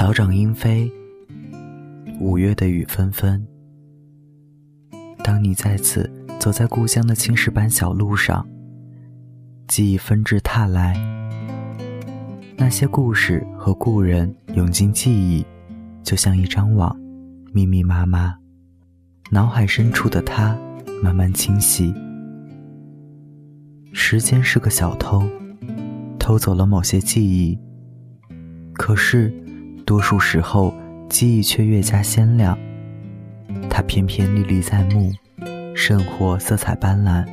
草长莺飞，五月的雨纷纷。当你再次走在故乡的青石板小路上，记忆纷至沓来，那些故事和故人涌进记忆，就像一张网，密密麻麻。脑海深处的他，慢慢清晰。时间是个小偷，偷走了某些记忆。可是，多数时候，记忆却越加鲜亮。它偏偏历历在目，甚或色彩斑斓。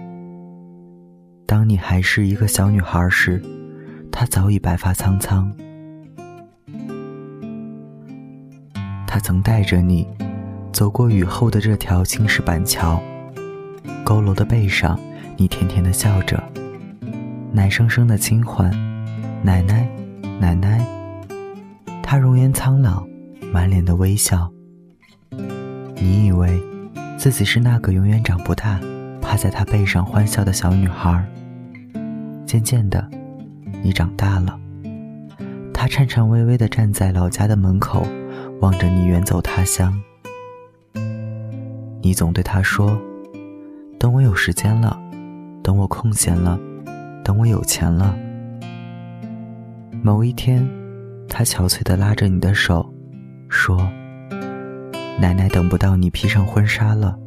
当你还是一个小女孩时，她早已白发苍苍。他曾带着你，走过雨后的这条青石板桥，佝偻的背上。你甜甜的笑着，奶声声的轻唤：“奶奶，奶奶。”他容颜苍老，满脸的微笑。你以为自己是那个永远长不大、趴在他背上欢笑的小女孩。渐渐的，你长大了。他颤颤巍巍的站在老家的门口，望着你远走他乡。你总对他说：“等我有时间了。”等我空闲了，等我有钱了。某一天，他憔悴的拉着你的手，说：“奶奶等不到你披上婚纱了。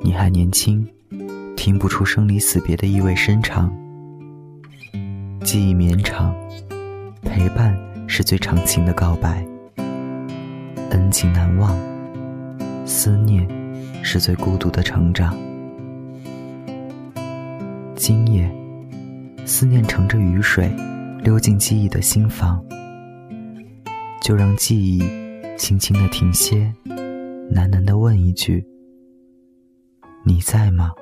你还年轻，听不出生离死别的意味深长。记忆绵长，陪伴是最长情的告白。恩情难忘，思念是最孤独的成长。”今夜，思念乘着雨水，溜进记忆的心房。就让记忆轻轻的停歇，喃喃的问一句：“你在吗？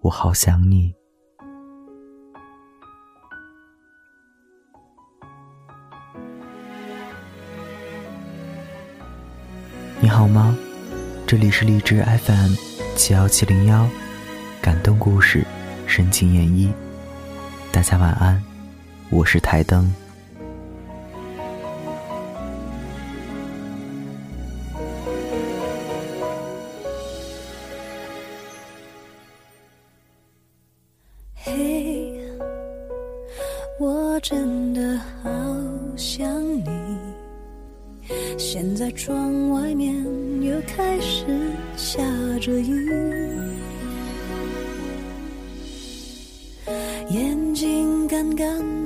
我好想你。”你好吗？这里是荔枝 FM 七幺七零幺。感动故事，深情演绎。大家晚安，我是台灯。嘿，我真的好想你。现在窗外面又开始下着雨。眼睛干干的，